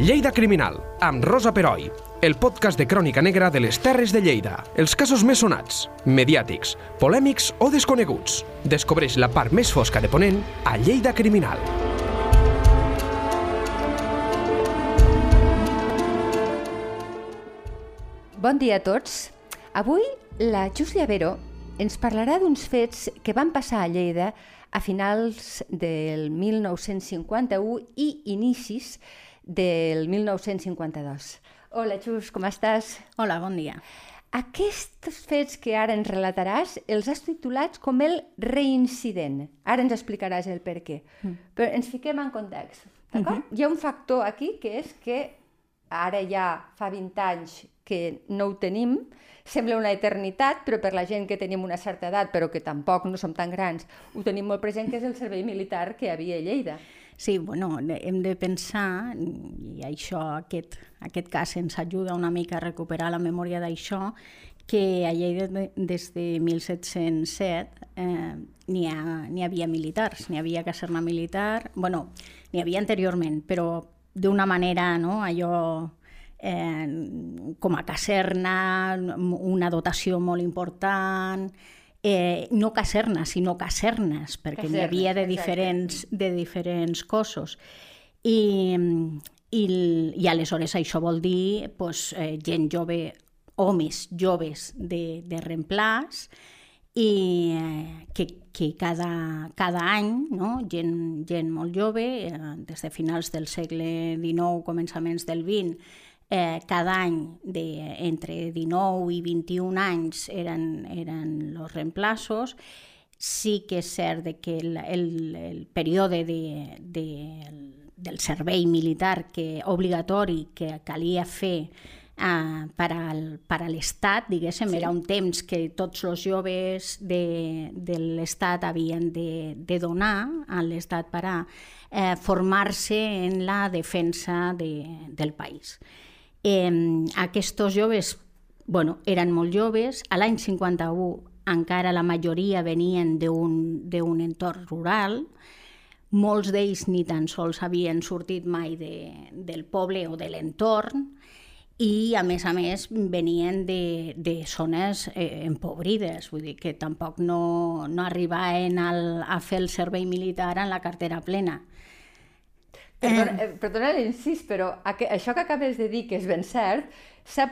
Lleida Criminal, amb Rosa Peroi, el podcast de crònica negra de les Terres de Lleida. Els casos més sonats, mediàtics, polèmics o desconeguts. Descobreix la part més fosca de Ponent a Lleida Criminal. Bon dia a tots. Avui la Júlia Vero ens parlarà d'uns fets que van passar a Lleida a finals del 1951 i inicis del 1952. Hola, Xus, com estàs? Hola, bon dia. Aquests fets que ara ens relataràs els has titulat com el reincident. Ara ens explicaràs el per què. Mm. Però ens fiquem en context, d'acord? Mm -hmm. Hi ha un factor aquí que és que ara ja fa 20 anys que no ho tenim, sembla una eternitat, però per la gent que tenim una certa edat, però que tampoc no som tan grans, ho tenim molt present, que és el servei militar que hi havia a Lleida. Sí, bueno, hem de pensar, i això, aquest, aquest cas ens ajuda una mica a recuperar la memòria d'això, que a Lleida des de 1707 eh, n'hi ha, havia militars, n'hi havia caserna militar, bueno, n'hi havia anteriorment, però d'una manera, no?, allò eh, com a caserna, una dotació molt important, eh, no casernes, sinó casernes, perquè n'hi havia de diferents, de diferents cossos. I, i, I aleshores això vol dir pues, eh, gent jove, homes joves de, de reemplaç, i eh, que, que cada, cada any, no? gent, gent molt jove, eh, des de finals del segle XIX, començaments del XX, eh, cada any de, entre 19 i 21 anys eren, eren els reemplaços. Sí que és cert de que el, el, el període de, de, del servei militar que obligatori que calia fer uh, per, al, per a l'Estat, diguéssim, sí. era un temps que tots els joves de, de l'Estat havien de, de donar a l'Estat per a eh, formar-se en la defensa de, del país. Eh, aquests joves bueno, eren molt joves, a l'any 51 encara la majoria venien d'un entorn rural, molts d'ells ni tan sols havien sortit mai de, del poble o de l'entorn, i a més a més venien de, de zones eh, empobrides, vull dir que tampoc no, no arribaven al, a fer el servei militar en la cartera plena. Perdona, eh, perdona l'incís, però això que acabes de dir, que és ben cert, s'ha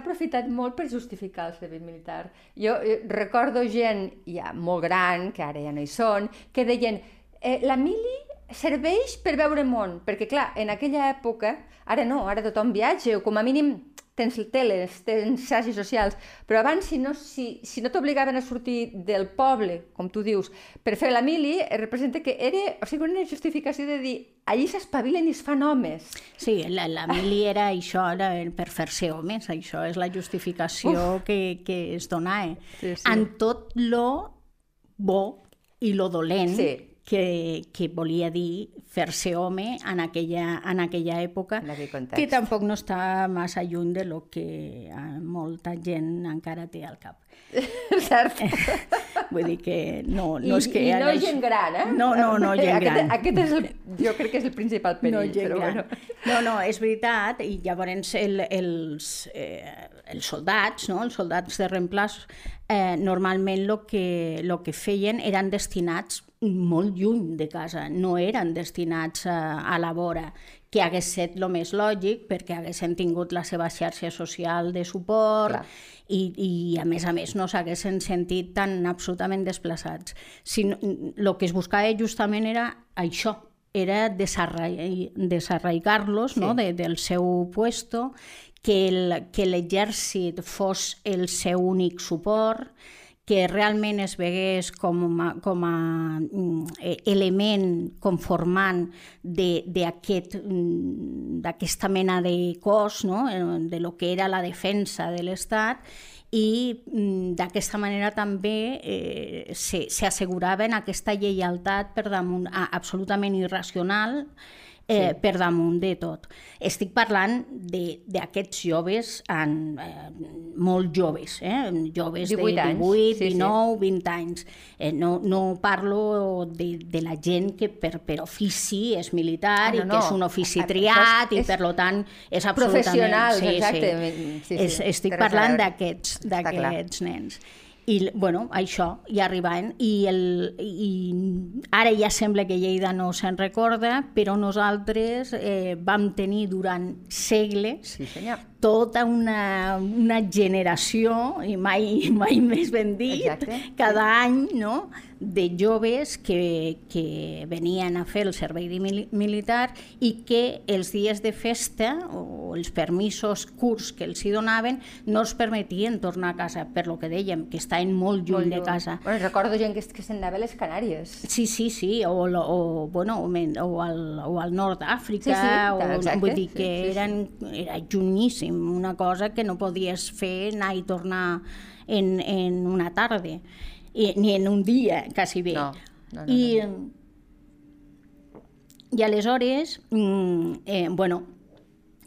aprofitat molt per justificar el servei militar. Jo eh, recordo gent ja molt gran, que ara ja no hi són, que deien eh, la mili serveix per veure món, perquè clar, en aquella època, ara no, ara tothom viatja, o com a mínim tens teles, tens xarxes socials, però abans si no, si, si no t'obligaven a sortir del poble, com tu dius, per fer la mili, representa que era o sigui, una justificació de dir allí s'espavilen i es fan homes. Sí, la, la mili era això, era per fer-se homes, això és la justificació que, que es donava. Sí, sí. En tot lo bo i lo dolent sí que, que volia dir fer-se home en aquella, en aquella època, en que tampoc no està massa lluny de lo que eh, molta gent encara té al cap. Cert. Vull dir que no, no I, és que... I no gent gran, eh? No, no, no gent gran. Aquest, aquest és el, jo crec que és el principal perill. No, però gran. bueno. no, no, és veritat, i llavors el, els, eh, els soldats, no? els soldats de reemplaç, eh, normalment el que, lo que feien eren destinats molt lluny de casa, no eren destinats a, a la vora, que hagués estat el més lògic perquè haguessin tingut la seva xarxa social de suport i, i a més a més no s'haguessin sentit tan absolutament desplaçats. Si el que es buscava justament era això, era desarraigar-los sí. no? de, del seu puesto, que l'exèrcit fos el seu únic suport, que realment es vegués com a, com a mm, e, element conformant mm, d'aquesta mena de cos, no? Eh, de lo que era la defensa de l'Estat, i mm, d'aquesta manera també eh, s'asseguraven aquesta lleialtat per damunt, absolutament irracional eh, sí. per damunt de tot. Estic parlant d'aquests joves, en, eh, molt joves, eh? joves 18 de 18, sí, 19, sí. 20 anys. Eh, no, no parlo de, de la gent que per, per ofici és militar ah, no, i que és un ofici triat és, i per lo tant és absolutament... Professional, sí, exacte. Sí. Sí, sí. És, estic parlant d'aquests nens. I, bueno, això, ja arribaven. I, el, I ara ja sembla que Lleida no se'n recorda, però nosaltres eh, vam tenir durant segles sí, senyor tota una, una generació, i mai, mai més ben dit, Exacte. cada sí. any, no?, de joves que, que venien a fer el servei militar i que els dies de festa o els permisos curts que els hi donaven no els permetien tornar a casa, per lo que dèiem, que estaven molt lluny, molt lluny. de casa. Bueno, recordo gent que, que se'n anava a les Canàries. Sí, sí, sí, o, o, bueno, o, al, o al nord d'Àfrica, sí, sí, o, vull dir que sí, sí, eren, era llunyíssim, una cosa que no podies fer anar i tornar en, en una tarda i, ni en un dia, quasi bé. No, no, no, I, no. I aleshores, mm, eh, bueno,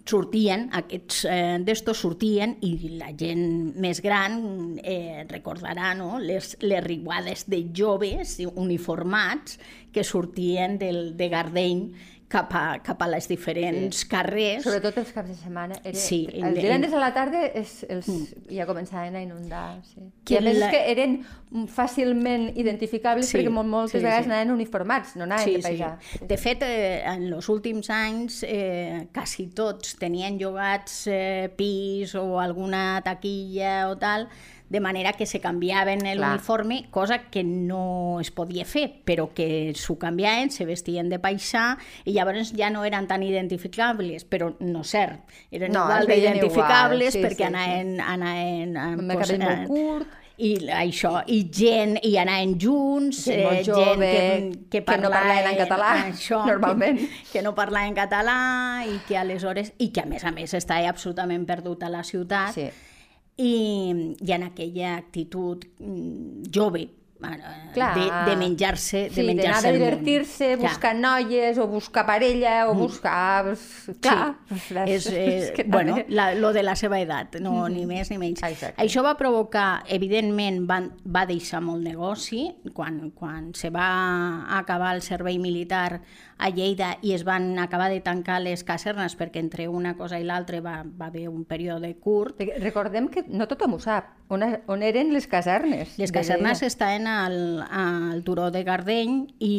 sortien, aquests eh, d'estos sortien i la gent més gran eh, recordarà no? les, les riguades de joves uniformats que sortien del, de Gardeny cap a, cap a les diferents sí. carrers. Sobretot els caps de setmana. Era, sí, el divendres a la tarda és, els, mm. ja començaven a inundar. Sí. Que I a més la... que eren fàcilment identificables sí, perquè moltes sí, vegades sí. anaven uniformats, no anaven sí, de paisà. Sí. De fet, eh, en els últims anys eh, quasi tots tenien llogats eh, pis o alguna taquilla o tal de manera que se canviaven l'uniforme, cosa que no es podia fer, però que s'ho canviaven, se vestien de paisà, i llavors ja no eren tan identificables, però no cert, eren no, igual d'identificables sí, perquè sí, anaven, sí. anaven, anaven amb pues, molt curt, i això, i gent, i anaven junts, gent, eh, jove, gent que, que, parlaven, que no parlaven en català, això, normalment. Que, que no parlaven català i que aleshores, i que a més a més estava absolutament perdut a la ciutat, sí i, i en aquella actitud mm, jove, Clar. de, de menjar-se sí, de menjar-se de divertir-se, buscar noies o buscar parella o mm. buscar... Clar, sí. és, és, és que bueno, la, lo de la seva edat, no, mm -hmm. ni més ni menys. Exacte. Això va provocar, evidentment, va, va deixar molt negoci, quan, quan se va acabar el servei militar a Lleida i es van acabar de tancar les casernes perquè entre una cosa i l'altra va, va haver un període curt. Recordem que no tothom ho sap. On, on eren les casernes? Les casernes estaven al, al turó de Gardeny i,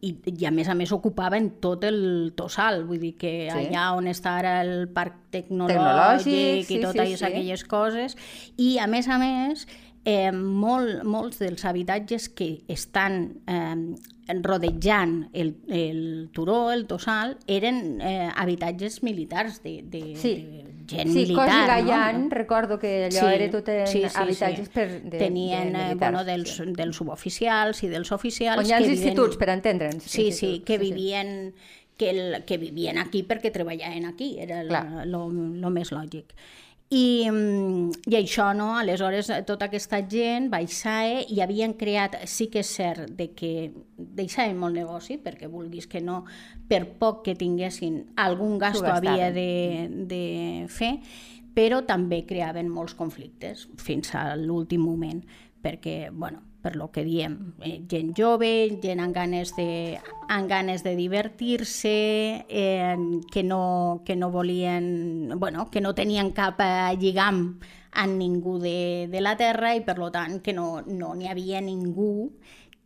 i, i a més a més ocupaven tot el tossal, vull dir que sí. allà on està ara el parc tecnològic, tecnològic sí, i totes sí, sí. aquelles coses, i a més a més eh, molt, molts dels habitatges que estan eh, rodejant el, el turó, el tossal, eren eh, habitatges militars de, de, sí. de gent sí, militar. Sí, Gallant, no? recordo que allò sí, era tot en sí, sí, habitatges sí. per, de, Tenien, de eh, militars, bueno, dels, sí. dels suboficials i dels oficials... On hi ha els instituts, per entendre'ns. Sí, sí, que vivien... Que, el, que vivien aquí perquè treballaven aquí, era el més lògic. I, mm, I això, no? Aleshores, tota aquesta gent baixava i havien creat, sí que és cert, de que deixaven molt negoci, perquè vulguis que no, per poc que tinguessin, algun gasto havia de, de fer, però també creaven molts conflictes fins a l'últim moment, perquè, bueno, per lo que diem, eh, gent jove, gent amb ganes de, amb ganes de divertir-se, eh, que, no, que no volien, bueno, que no tenien cap eh, lligam amb ningú de, de la Terra i per lo tant que no n'hi no havia ningú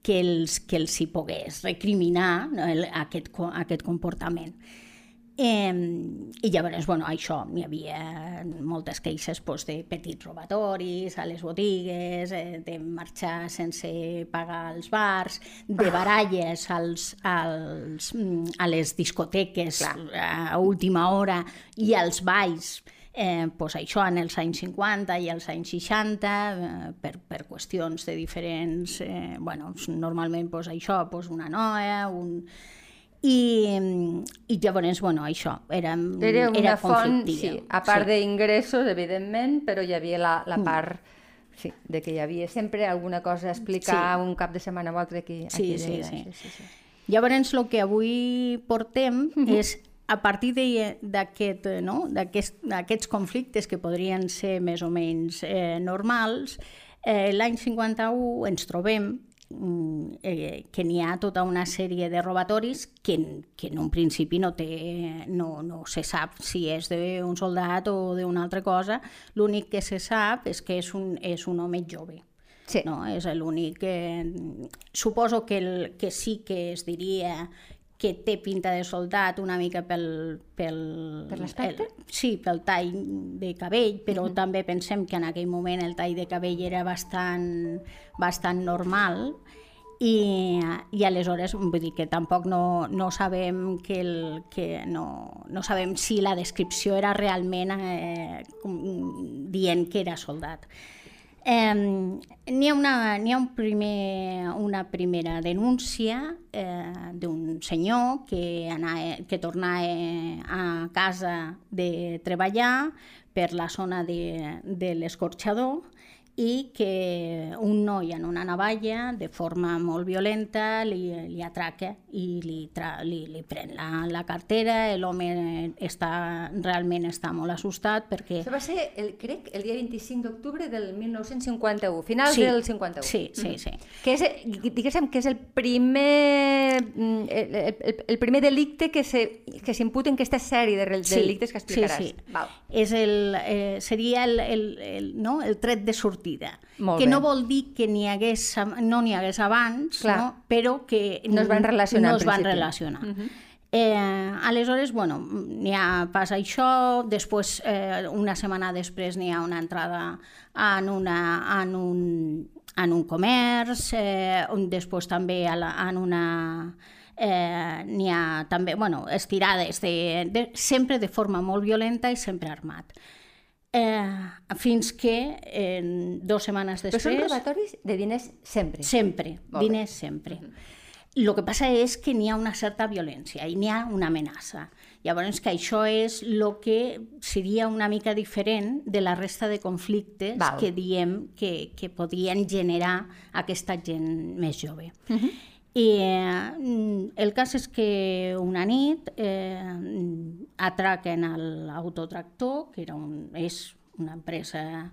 que els, que els hi pogués recriminar no, el, aquest, aquest comportament. Eh, I llavors, bueno, això, hi havia moltes queixes pues, de petits robatoris a les botigues, eh, de marxar sense pagar els bars, de baralles als, als, a les discoteques Clar. a última hora i als balls, eh, pues això en els anys 50 i els anys 60 eh, per, per qüestions de diferents eh, bueno, normalment pues, això, pues, una noia un, i, i llavors, bueno, això, era, era una era font, sí, a part sí. d'ingressos, evidentment, però hi havia la, la mm. part sí, de que hi havia sempre alguna cosa a explicar sí. un cap de setmana o altre aquí. Sí, aquí sí, sí. sí, sí, sí. Llavors, el que avui portem és a partir d'aquest, no? d'aquests conflictes que podrien ser més o menys eh, normals, eh, l'any 51 ens trobem eh, que n'hi ha tota una sèrie de robatoris que, que en un principi no, té, no, no se sap si és d'un soldat o d'una altra cosa. L'únic que se sap és que és un, és un home jove. Sí. No? És l'únic que... Suposo que, el, que sí que es diria que té pinta de soldat una mica pel... Per, per l'aspecte? Sí, pel tall de cabell, però uh -huh. també pensem que en aquell moment el tall de cabell era bastant, bastant normal i, i aleshores vull dir que tampoc no, no sabem que, el, que no, no sabem si la descripció era realment eh, dient que era soldat. Eh, N'hi ha, una, ha un primer, una primera denúncia eh, d'un senyor que, anava, que tornava a casa de treballar per la zona de, de l'escorxador i que un noi en una navalla, de forma molt violenta, li, li atraca i li, tra, li, li pren la, la cartera, l'home està, realment està molt assustat perquè... Això va ser, el, crec, el dia 25 d'octubre del 1951, finals sí, del 51. Sí, sí, mm. sí. Que és, diguéssim que és el primer, mm, el, el, el primer delicte que s'imputa en aquesta sèrie de delictes que explicaràs. Sí, sí. Val. És el, eh, seria el, el, el, no? el tret de sortida sortida. Molt que bé. no vol dir que n'hi hagués, no n'hi hagués abans, no? però que no es van relacionar. No es van relacionar. Uh mhm. -huh. Eh, aleshores, bueno, n'hi ha pas això, després, eh, una setmana després, n'hi ha una entrada en, una, en, un, en un comerç, eh, després també a la, en una... Eh, n'hi ha també, bueno, estirades, de, de, sempre de forma molt violenta i sempre armat eh, fins que eh, dues setmanes després... Però són robatoris de diners sempre? Sempre, Molt diners bé. sempre. Mm -hmm. El que passa és que n'hi ha una certa violència i n'hi ha una amenaça. Llavors, que això és el que seria una mica diferent de la resta de conflictes Val. que diem que, que podien generar aquesta gent més jove. Uh -huh. I eh, el cas és que una nit eh, atraquen l'autotractor, que era un, és una empresa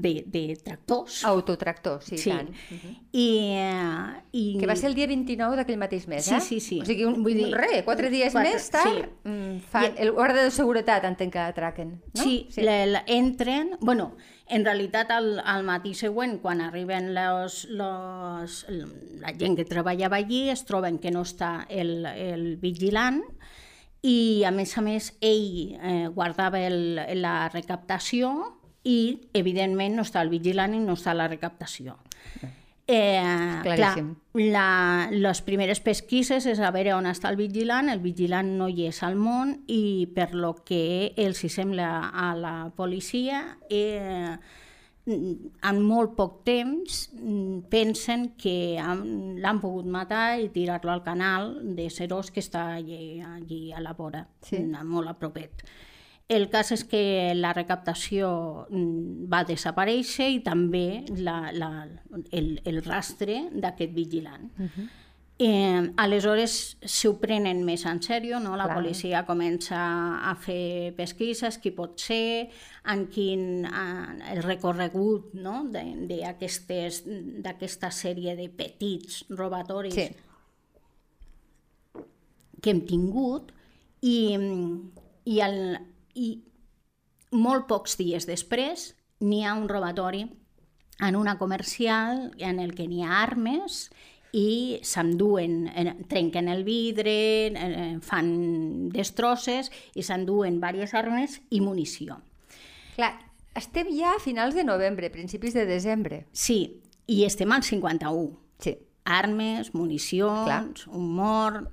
de, de tractors. Autotractors, sí, sí. tant. Uh -huh. I, uh, i... Que va ser el dia 29 d'aquell mateix mes, sí, eh? Sí, sí, O sigui, un, Vull dir, re, quatre dies quatre, més tard, sí. Mm, fan, I... el guarda de seguretat entenc que atraquen, no? Sí, sí. Le, le, entren... Bueno, en realitat, al, al matí següent, quan arriben los, los, la gent que treballava allí, es troben que no està el, el vigilant i, a més a més, ell eh, guardava el, la recaptació i, evidentment, no està el vigilant i no està la recaptació. Eh, Claríssim. Clar, la, les primeres pesquises és a veure on està el vigilant, el vigilant no hi és al món i per lo que els hi sembla a la policia eh, en molt poc temps pensen que l'han pogut matar i tirar-lo al canal de Serós que està allí, allí a la vora, sí. molt a propet. El cas és que la recaptació mm, va desaparèixer i també la, la, el, el rastre d'aquest vigilant. Uh -huh. Eh, aleshores s'ho prenen més en sèrio, no? la Clar. policia comença a fer pesquises, qui pot ser, en quin en el recorregut no? d'aquesta sèrie de petits robatoris sí. que hem tingut i, i el, i molt pocs dies després n'hi ha un robatori en una comercial en el que n'hi ha armes i s'enduen, trenquen el vidre, fan destrosses i s'enduen diverses armes i munició. Clar, estem ja a finals de novembre, principis de desembre. Sí, i estem al 51. Sí. Armes, municions, Clar. un mort...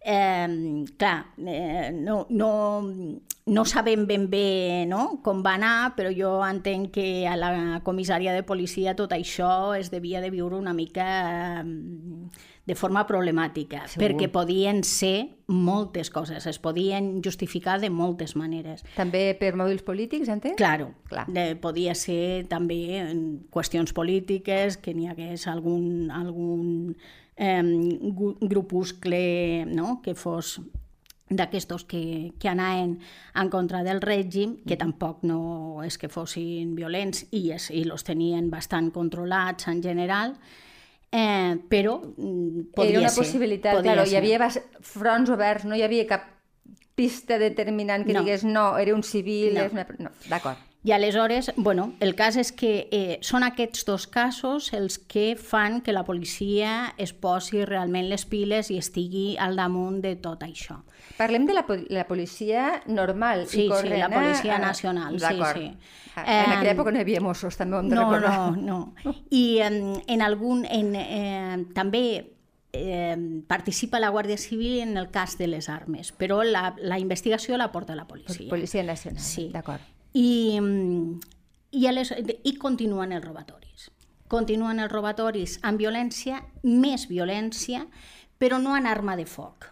Eh, clar, eh, no, no, no sabem ben bé no? com va anar, però jo entenc que a la comissària de policia tot això es devia de viure una mica de forma problemàtica, Segur. perquè podien ser moltes coses, es podien justificar de moltes maneres. També per mòbils polítics, entenc? Claro, Clar. De, podia ser també qüestions polítiques, que n'hi hagués algun, algun eh, grupuscle no? que fos d'aquestos que, que anaven en contra del règim, que tampoc no és que fossin violents i, es, i los tenien bastant controlats en general, eh, però mm, podria Era una ser, possibilitat, claro, ser. hi havia fronts oberts, no hi havia cap pista determinant que no. digués no, era un civil, no. és una... No, d'acord. I aleshores, bueno, el cas és que eh, són aquests dos casos els que fan que la policia es posi realment les piles i estigui al damunt de tot això. Parlem de la, la policia normal sí, i corrent. Sí, la policia eh? nacional, sí, sí. Ah, en aquella època no hi havia Mossos, també ho hem de no, recordar. No, no, I en, en algun... En, eh, també eh, participa la Guàrdia Civil en el cas de les armes, però la, la investigació la porta la policia. Policia Nacional, sí. d'acord i, i, les, i continuen els robatoris. Continuen els robatoris amb violència, més violència, però no en arma de foc.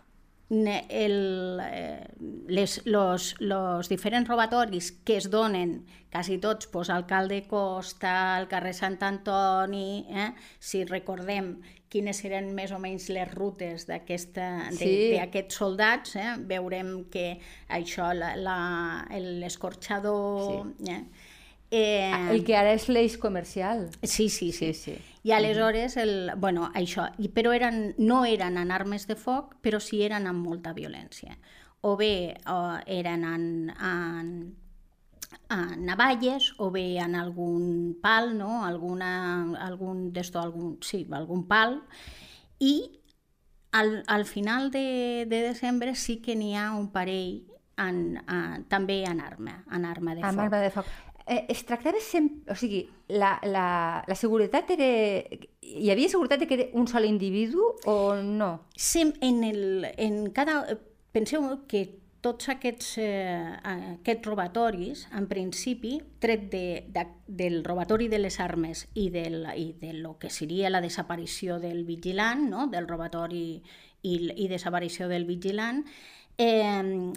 El, eh, les, los, los diferents robatoris que es donen, quasi tots, pues, al Calde Costa, al carrer Sant Antoni, eh? si recordem quines eren més o menys les rutes d'aquests sí. soldats, eh? veurem que això, l'escorxador... Sí. Eh? Eh... El que ara és l'eix comercial. Sí, sí, sí. sí, sí. I aleshores, el, bueno, això, però eren, no eren en armes de foc, però sí eren amb molta violència. O bé o eren en, en a navalles o bé en algun pal, no? alguna, algun, desto, algun, sí, algun pal, i al, al final de, de desembre sí que n'hi ha un parell en, a, també en arma, en arma de foc. Arma de foc. Eh, es tractava sempre... O sigui, la, la, la seguretat era... Hi havia seguretat de que era un sol individu o no? Sem, en, el, en cada... Penseu que tots aquests, eh, aquests robatoris, en principi, tret de, de, del robatori de les armes i, del, i de lo que seria la desaparició del vigilant, no? del robatori i, i desaparició del vigilant, eh,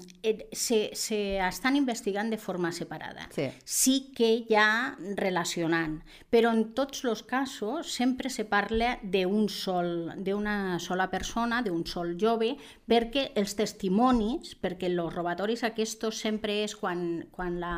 se, se estan investigant de forma separada. Sí. sí que ja relacionant, però en tots els casos sempre se parla d'un sol, d'una sola persona, d'un sol jove, perquè els testimonis, perquè els robatoris aquests sempre és quan, quan la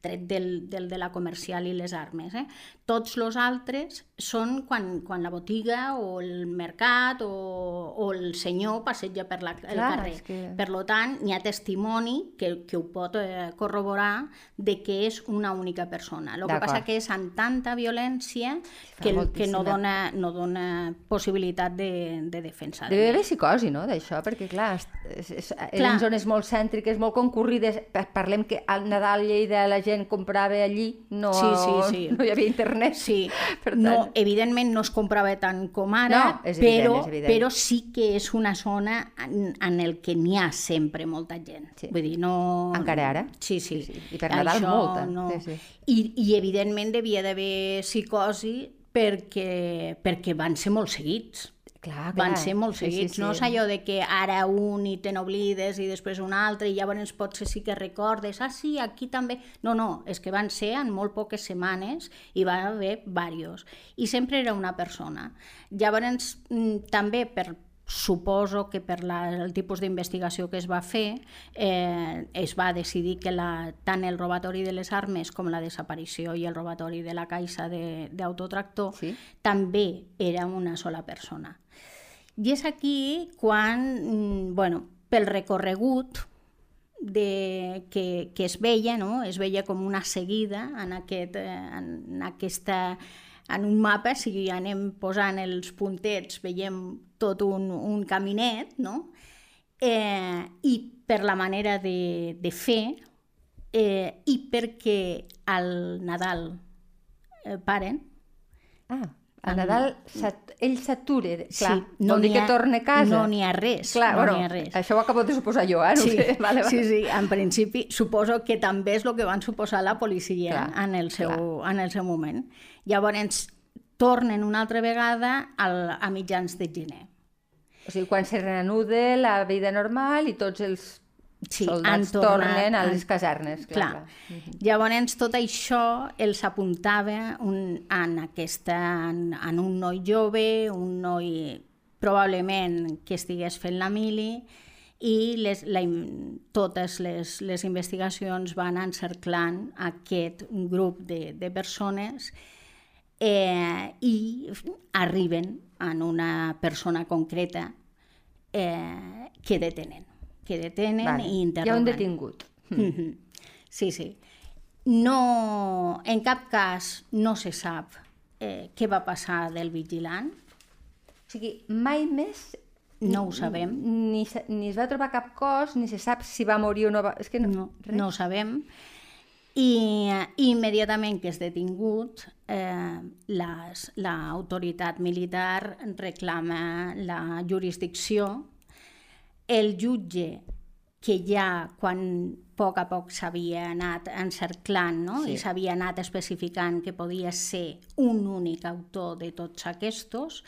tret del, del de la comercial i les armes. Eh? Tots els altres són quan, quan la botiga o el mercat o, o el senyor passeja per la, el Clar, carrer. Que... Per tant, hi ha testimoni que, que ho pot eh, corroborar de que és una única persona. El que passa que és amb tanta violència que, que no, dona, no dona possibilitat de, de defensa. Deve haver psicosi, no?, d'això, perquè, clar, és, és, clar. en zones molt cèntriques, molt concurrides, parlem que al Nadal Lleida la gent comprava allí, no, sí, sí, sí. no hi havia internet. Sí, per tant... no, evidentment no es comprava tant com ara, no, és evident, però, és evident. però sí que és una zona en, en el que n'hi ha sempre molta gent. Sí. Vull dir, no... Encara ara? Sí, sí. sí, sí. I per Nadal Això, molta. No... Sí, sí. I, I evidentment devia d'haver psicosi perquè, perquè van ser molt seguits Clar, clar. Van ser molt seguits, sí, sí, sí. no és allò de que ara un i te n'oblides i després un altre i llavors potser sí que recordes, ah sí, aquí també... No, no, és que van ser en molt poques setmanes i va haver diversos. I sempre era una persona. Llavors, mm, també per, suposo que per la, el tipus d'investigació que es va fer eh, es va decidir que la, tant el robatori de les armes com la desaparició i el robatori de la caixa d'autotractor sí? també era una sola persona. I és aquí quan, mm, bueno, pel recorregut de, que, que es veia, no? es veia com una seguida en, aquest, eh, en, aquesta, en un mapa, si anem posant els puntets, veiem tot un, un caminet, no? eh, i per la manera de, de fer, eh, i perquè al Nadal eh, paren, ah. A Nadal ell s'atura, clar, sí, no vol dir que torna a casa. No n'hi ha res, clar, no bueno, ha res. Això ho acabo de suposar jo, eh? No sí, sé. Vale, vale. sí, sí, en principi suposo que també és el que van suposar la policia clar, en, el seu, clar. en el seu moment. Llavors tornen una altra vegada al, a mitjans de gener. O sigui, quan se reanuda la vida normal i tots els sí, soldats tornat, tornen a les casernes. Clar, clar. clar. Llavors, tot això els apuntava un, en, aquesta, en, en un noi jove, un noi probablement que estigués fent la mili i les, la, totes les, les investigacions van encerclant aquest grup de, de persones eh, i arriben en una persona concreta eh, que detenen. Que detenen vale. i interroguen. Hi ha un detingut. Mm -hmm. Sí, sí. No, en cap cas no se sap eh, què va passar del vigilant. O sigui, mai més no ho sabem. Ni, ni es va trobar cap cos, ni se sap si va morir o no va... És que no, no, no ho sabem. I, i immediatament que és detingut, eh, l'autoritat militar reclama la jurisdicció. El jutge, que ja quan poc a poc s'havia anat encerclant no? sí. i s'havia anat especificant que podia ser un únic autor de tots aquests,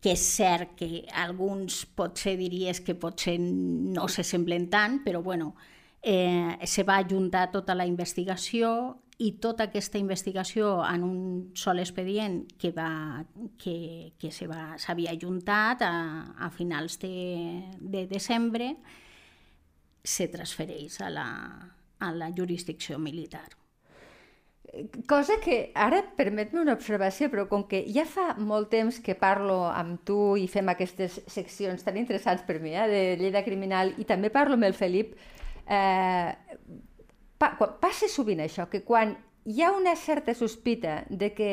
que és cert que alguns potser diries que potser no se semblen tant, però bueno, eh, se va ajuntar tota la investigació i tota aquesta investigació en un sol expedient que, va, que, que s'havia ajuntat a, a finals de, de desembre se transfereix a la, a la jurisdicció militar. Cosa que ara permet-me una observació, però com que ja fa molt temps que parlo amb tu i fem aquestes seccions tan interessants per mi, eh, de Lleida Criminal, i també parlo amb el Felip, eh, pa, passa sovint això, que quan hi ha una certa sospita de que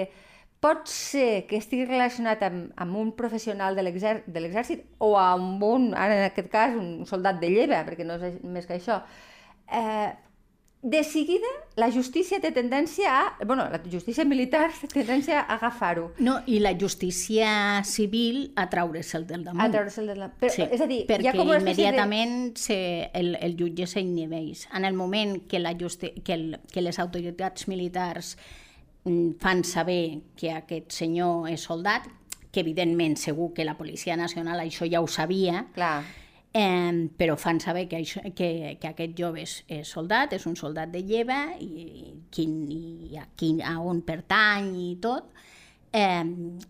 pot ser que estigui relacionat amb, amb un professional de l'exèrcit o amb un, ara en aquest cas, un soldat de lleva, perquè no és més que això, eh, de seguida la justícia té tendència a... bueno, la justícia militar té tendència a agafar-ho. No, i la justícia civil a treure'l del damunt. A treure'l del damunt. Però, sí, és a dir, perquè com immediatament de... se, el, el jutge s'inhibeix. En el moment que, la justi... que, el, que les autoritats militars mm, fan saber que aquest senyor és soldat, que evidentment segur que la Policia Nacional això ja ho sabia, Clar Eh, però fan saber que, això, que, que aquest jove és, és soldat, és un soldat de lleva i, quin, i a, quin, a on pertany i tot, eh,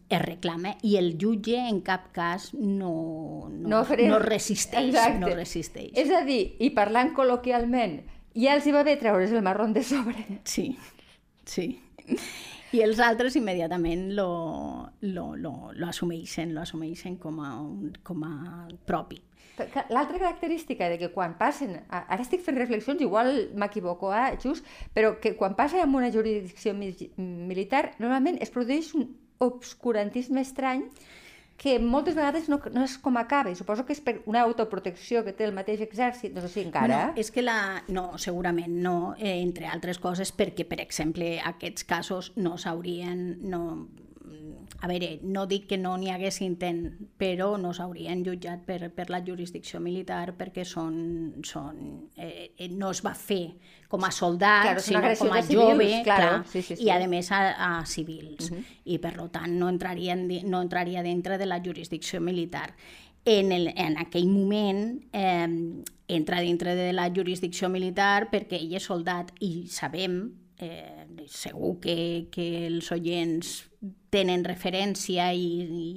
es reclama i el jutge en cap cas no, no, no, faré... no resisteix. Exacte. No resisteix. És a dir, i parlant col·loquialment, ja els hi va bé treure's el marró de sobre. Sí, sí. I els altres immediatament lo, lo, lo, lo assumeixen, lo assumeixen com a, un, com a propi. L'altra característica de que quan passen, ara estic fent reflexions, igual m'equivoco, eh, just, però que quan passen en una jurisdicció militar, normalment es produeix un obscurantisme estrany que moltes vegades no, no és com acaba, i suposo que és per una autoprotecció que té el mateix exèrcit, no sé si encara... Bueno, és que la... No, segurament no, eh, entre altres coses perquè, per exemple, aquests casos no s'haurien... No, a veure, no dic que no n'hi hagués intent, però no s'haurien jutjat per, per la jurisdicció militar perquè són, són, eh, eh no es va fer com a soldat, claro, sinó com a jove, civils, claro. clar, sí, sí, sí. i a més a, a civils. Uh -huh. I per tant no entraria, no entraria dintre de la jurisdicció militar. En, el, en aquell moment eh, entra dintre de la jurisdicció militar perquè ell és soldat i sabem eh, segur que, que els oients tenen referència i,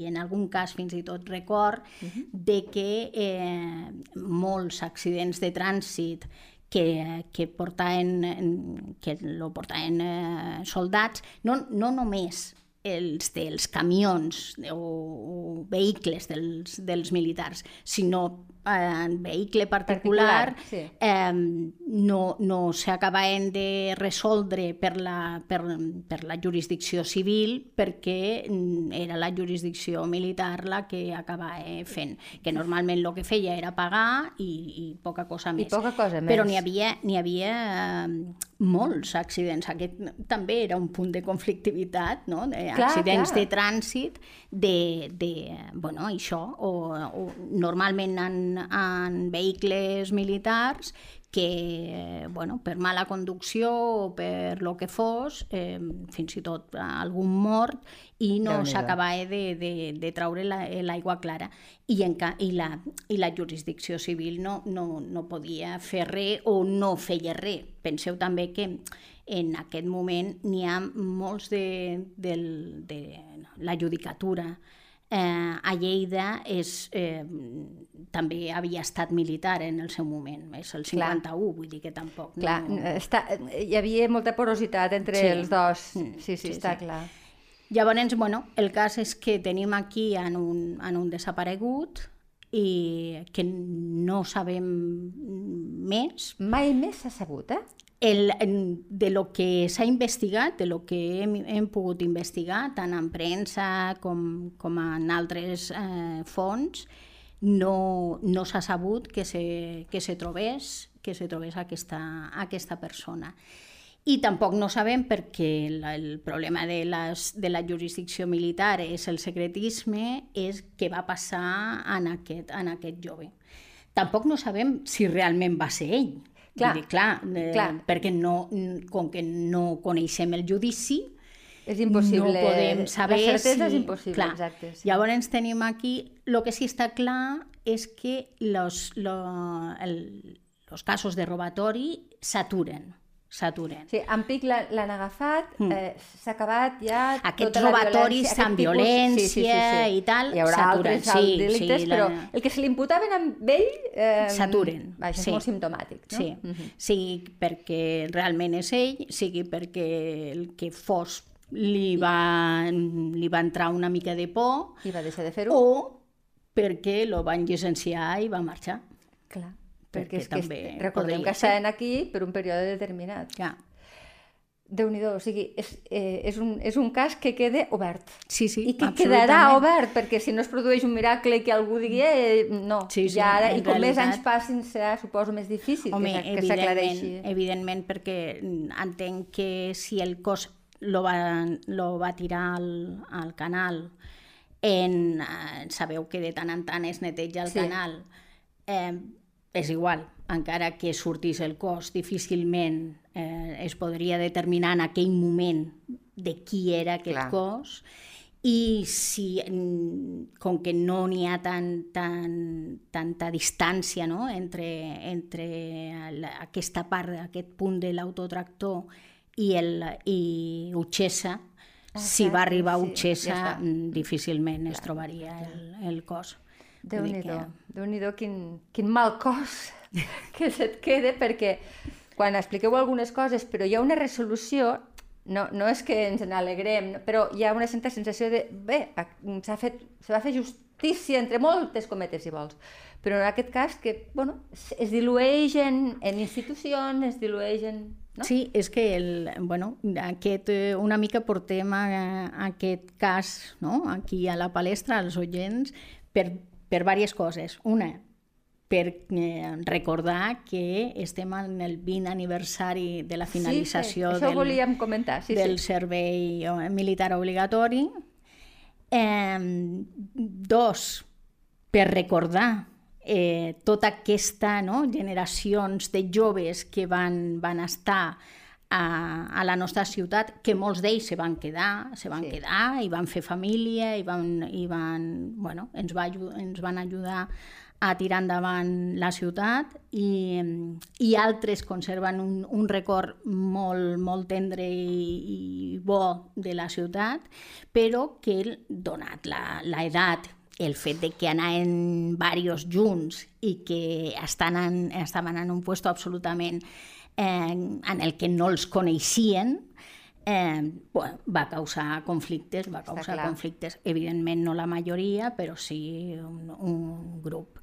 i en algun cas fins i tot record uh -huh. de que eh, molts accidents de trànsit que, que, portaven, que lo portaven eh, soldats, no, no només els dels camions o, o vehicles dels, dels militars, sinó en vehicle particular, particular sí. eh, no, no s'acabaven de resoldre per la, per, per la jurisdicció civil perquè era la jurisdicció militar la que acabava fent, que normalment el que feia era pagar i, i poca cosa més. I poca cosa més. Però n'hi havia, n'hi havia eh, molts accidents. Aquest també era un punt de conflictivitat, no? De clar, accidents clar. de trànsit, de, de bueno, això, o, o normalment en en vehicles militars que, bueno, per mala conducció o per lo que fos, eh, fins i tot algun mort, i no s'acabava de, de, de treure l'aigua la, clara. I, en, i, la, I la jurisdicció civil no, no, no podia fer res o no feia res. Penseu també que en aquest moment n'hi ha molts de, de, de la judicatura eh, a Lleida és, eh, també havia estat militar en el seu moment, és el 51, Clar. vull dir que tampoc... Clar, no... està, hi havia molta porositat entre sí. els dos, mm, sí, sí, sí, està sí. clar. Llavors, bueno, el cas és que tenim aquí en un, en un desaparegut i que no sabem més. Mai més s'ha sabut, eh? El, de lo que s'ha investigat, de lo que hem, hem pogut investigar, tant en premsa com, com en altres eh, fons, no, no s'ha sabut que se, que se trobés, que se trobés aquesta, aquesta persona. I tampoc no sabem perquè el, el problema de, les, de la jurisdicció militar és el secretisme, és què va passar en aquest, en aquest jove. Tampoc no sabem si realment va ser ell, Clar, dir, clar, eh, clar. perquè no, com que no coneixem el judici, és impossible. No podem saber La certesa si... és impossible, clar. exacte. Sí. Llavors tenim aquí, el que sí està clar és que los, lo, el, los casos de robatori s'aturen s'aturen. Sí, en Pic l'han agafat, mm. eh, s'ha acabat ja... Aquests tota robatoris amb violència sí, sí, sí, sí. i tal Hi haurà altres sí, delictes, sí, però la... el que se li imputaven amb ell... Eh, s'aturen. Vaja, és sí. molt simptomàtic, no? Sí, mm -hmm. sigui perquè realment és ell, sigui perquè el que fos li va, li va entrar una mica de por... I va deixar de fer-ho. O perquè lo van llicenciar i va marxar. Clar perquè, és també que recordem que estaven aquí per un període determinat. Ja. Déu-n'hi-do, o sigui, és, eh, és, un, és un cas que queda obert. Sí, sí, I que quedarà obert, perquè si no es produeix un miracle que algú digui, eh, no, sí, sí, ja ara, i com realitat... més anys passin serà, suposo, més difícil Home, que, que s'aclareixi. Evidentment, perquè entenc que si el cos lo va, lo va tirar al, al canal, en, eh, sabeu que de tant en tant es neteja el sí. canal, eh, és igual, encara que sortís el cos, difícilment eh, es podria determinar en aquell moment de qui era aquest Clar. cos i si, com que no n'hi ha tan, tan, tanta distància no? entre, entre la, aquesta part, aquest punt de l'autotractor i, el, i Utxessa, ah, si va arribar a Utxessa, sí, ja mm, difícilment es trobaria el, el cos. Déu-n'hi-do, que... déu nhi quin, quin mal cos que se't quede, perquè quan expliqueu algunes coses, però hi ha una resolució, no, no és que ens n'alegrem, però hi ha una certa sensació de, bé, s'ha fet, se va fer justícia entre moltes cometes, si vols. Però en aquest cas que, bueno, es dilueix en, en institucions, es dilueix en... No? Sí, és que el, bueno, aquest, eh, una mica portem a, a aquest cas no? aquí a la palestra, als oients, per per diverses coses. Una, per eh, recordar que estem en el 20 aniversari de la finalització sí, del, comentar. Sí, del sí. servei eh, militar obligatori. Eh, dos, per recordar eh, tota aquesta no, generacions de joves que van, van estar a, a la nostra ciutat, que molts d'ells se van quedar, se van sí. quedar i van fer família i, van, i van, bueno, ens, va, ens van ajudar a tirar endavant la ciutat i, i altres conserven un, un record molt, molt tendre i, i bo de la ciutat, però que, donat l'edat, el fet de que anaven diversos junts i que estan en, estaven en un puesto absolutament eh, en el que no els coneixien, eh, va causar conflictes, va causar conflictes, evidentment no la majoria, però sí un, un grup.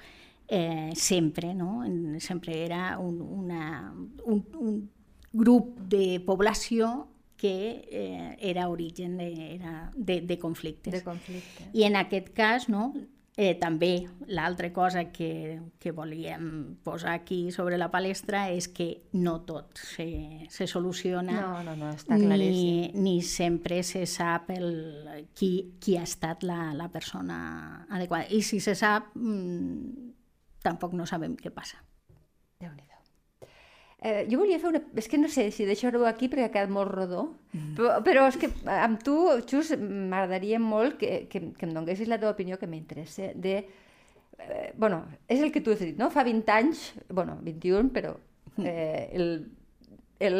Eh, sempre, no? Sempre era un, una, un, un grup de població que eh, era origen de, era de, de conflictes. De conflictes. I en aquest cas, no, Eh, també l'altra cosa que, que volíem posar aquí sobre la palestra és que no tot se, se soluciona no, no, no, està ni, ni sempre se sap el, qui, qui ha estat la, la persona adequada. I si se sap, mmm, tampoc no sabem què passa. déu nhi Eh, jo volia fer una... És que no sé si deixar-ho aquí perquè ha quedat molt rodó, mm. però, però és que amb tu, Xus, m'agradaria molt que, que, que em donessis la teva opinió que m'interessa de... Eh, bueno, és el que tu has dit, no? Fa 20 anys, bueno, 21, però mm. eh, el, el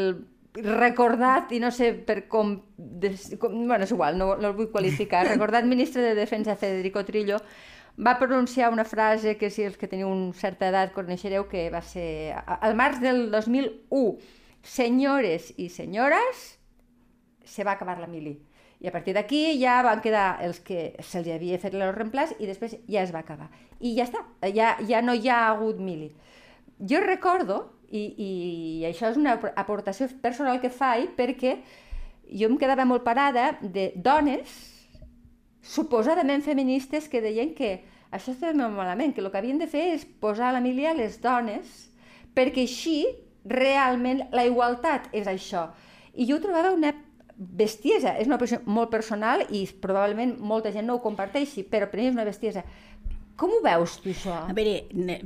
recordat, i no sé per com... Des, com bueno, és igual, no, no el vull qualificar, recordat ministre de Defensa Federico Trillo va pronunciar una frase que si els que teniu una certa edat coneixereu que va ser al març del 2001 senyores i senyores se va acabar la mili i a partir d'aquí ja van quedar els que se'ls havia fet el reemplaç i després ja es va acabar. I ja està, ja, ja no hi ha hagut mili. Jo recordo, i, i això és una aportació personal que faig, perquè jo em quedava molt parada de dones suposadament feministes que deien que això estava molt malament, que el que havien de fer és posar a la les dones, perquè així realment la igualtat és això. I jo ho trobava una bestiesa. És una opinió molt personal i probablement molta gent no ho comparteixi, però per mi és una bestiesa. Com ho veus tu, això? A veure,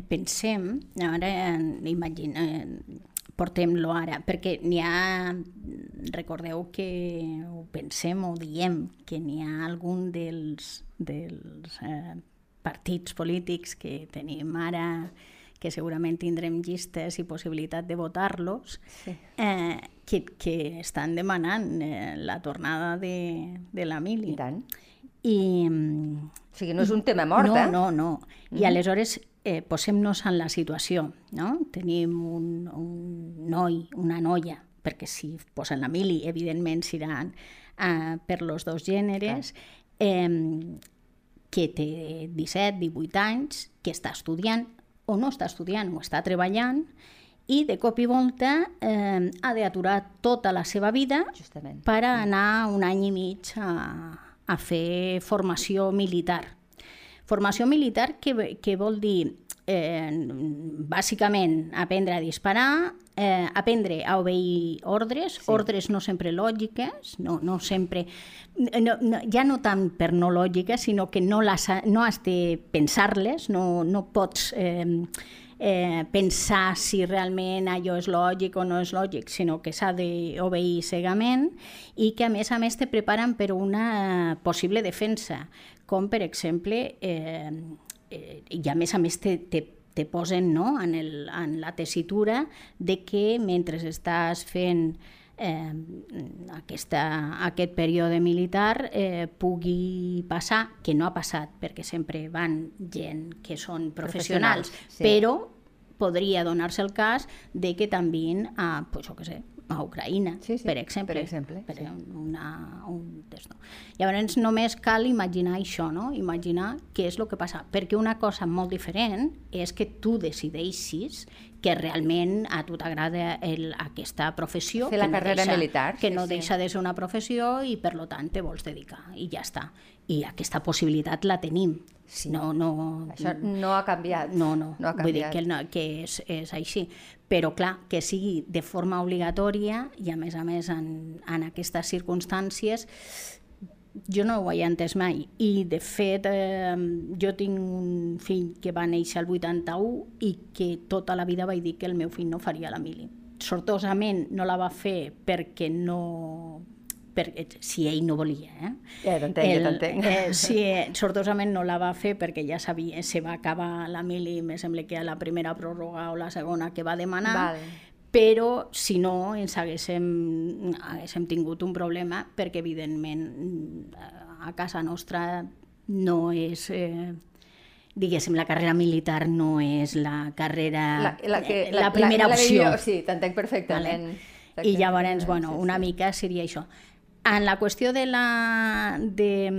pensem, ara imagina, portem-lo ara, perquè n'hi ha, recordeu que ho pensem o diem, que n'hi ha algun dels, dels eh, partits polítics que tenim ara que segurament tindrem llistes i possibilitat de votar-los, sí. eh, que, que estan demanant eh, la tornada de, de la mili. I tant. I, o sigui, no és un tema mort, no, eh? No, no, no. Mm -hmm. I aleshores eh, posem-nos en la situació, no? Tenim un, un noi, una noia, perquè si posen la mili, evidentment seran eh, per los dos gèneres, eh, que té 17, 18 anys, que està estudiant, o no està estudiant o està treballant i de cop i volta eh, ha d'aturar tota la seva vida Justament. per anar un any i mig a, a fer formació militar. Formació militar que, que vol dir eh, bàsicament aprendre a disparar, eh, aprendre a obeir ordres, sí. ordres no sempre lògiques, no, no sempre, no, no, ja no tant per no lògiques, sinó que no, les, no has de pensar-les, no, no pots eh, eh, pensar si realment allò és lògic o no és lògic, sinó que s'ha d'obeir cegament i que a més a més te preparen per una possible defensa, com per exemple, eh, eh, i a més a més te, te te posen no, en, el, en la tessitura de que mentre estàs fent eh, aquesta, aquest període militar eh, pugui passar, que no ha passat perquè sempre van gent que són professionals, professionals sí. però podria donar-se el cas de que també a, pues, jo què sé, a Ucraïna, sí, sí, per exemple. Per exemple, per sí. una, un testo. Llavors només cal imaginar això, no? imaginar què és el que passa, perquè una cosa molt diferent és que tu decideixis que realment a tu t'agrada aquesta professió, Fer la que no carrera deixa, militar, que sí, no sí. deixa de ser una professió i per lo tant te vols dedicar i ja està. I aquesta possibilitat la tenim. Sí. No, no, Això no ha canviat. no, no, no ha vull dir canviat. que, no, que és, és així. Però, clar, que sigui de forma obligatòria i, a més a més, en, en aquestes circumstàncies, jo no ho he entès mai. I, de fet, eh, jo tinc un fill que va néixer el 81 i que tota la vida vaig dir que el meu fill no faria la mili. Sortosament no la va fer perquè no perquè, si ell no volia. Eh? Ja t'entenc, ja t'entenc. Eh, sí, eh, sortosament no la va fer perquè ja sabia, se va acabar la mili, me sembla que a la primera pròrroga o la segona que va demanar, Val. però si no ens haguéssim, haguéssim tingut un problema perquè evidentment a casa nostra no és... Eh, diguéssim, la carrera militar no és la carrera, La, la, que, eh, la primera la, la opció. millor, sí, t'entenc perfectament. Vale. I llavors, bueno, Sí, una mica seria això. En la qüestió de la, de,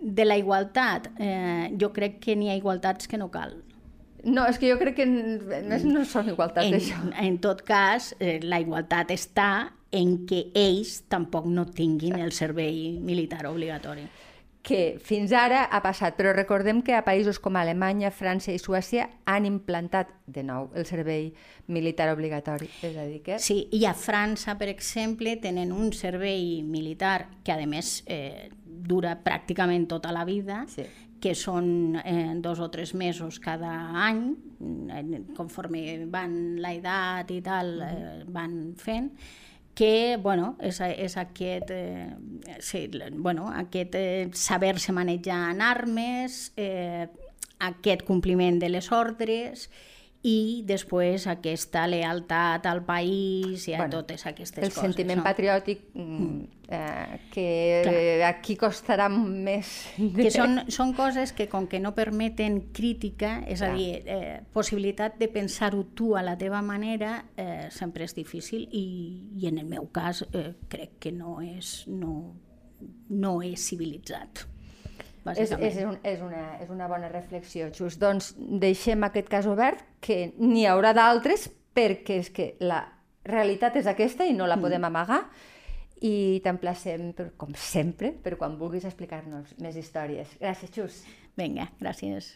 de la igualtat, eh, jo crec que n'hi ha igualtats que no cal. No, és que jo crec que més no són igualtats, En, això. en tot cas, eh, la igualtat està en que ells tampoc no tinguin el servei militar obligatori. Que fins ara ha passat, però recordem que a països com Alemanya, França i Suècia han implantat de nou el servei militar obligatori. És a dir, que... Sí, i a França, per exemple, tenen un servei militar que, a més, eh, dura pràcticament tota la vida, Sí. que són eh, dos o tres mesos cada any, eh, conforme van la edat i tal, eh, van fent, que bueno, és, és aquest, eh, sí, bueno, aquest eh, saber-se manejar en armes, eh, aquest compliment de les ordres i després aquesta lealtat al país i a bueno, totes aquestes el coses. El sentiment no? patriòtic mm, eh, que Clar. aquí costarà més... De... Que són, són coses que com que no permeten crítica, és Clar. a dir, eh, possibilitat de pensar-ho tu a la teva manera, eh, sempre és difícil i, i en el meu cas eh, crec que no és, no, no és civilitzat. És, és, un, és, una, és una bona reflexió, Just. Doncs deixem aquest cas obert, que n'hi haurà d'altres, perquè és que la realitat és aquesta i no la mm. podem amagar, i t'emplacem, com sempre, per quan vulguis explicar-nos més històries. Gràcies, Xus. Vinga, gràcies.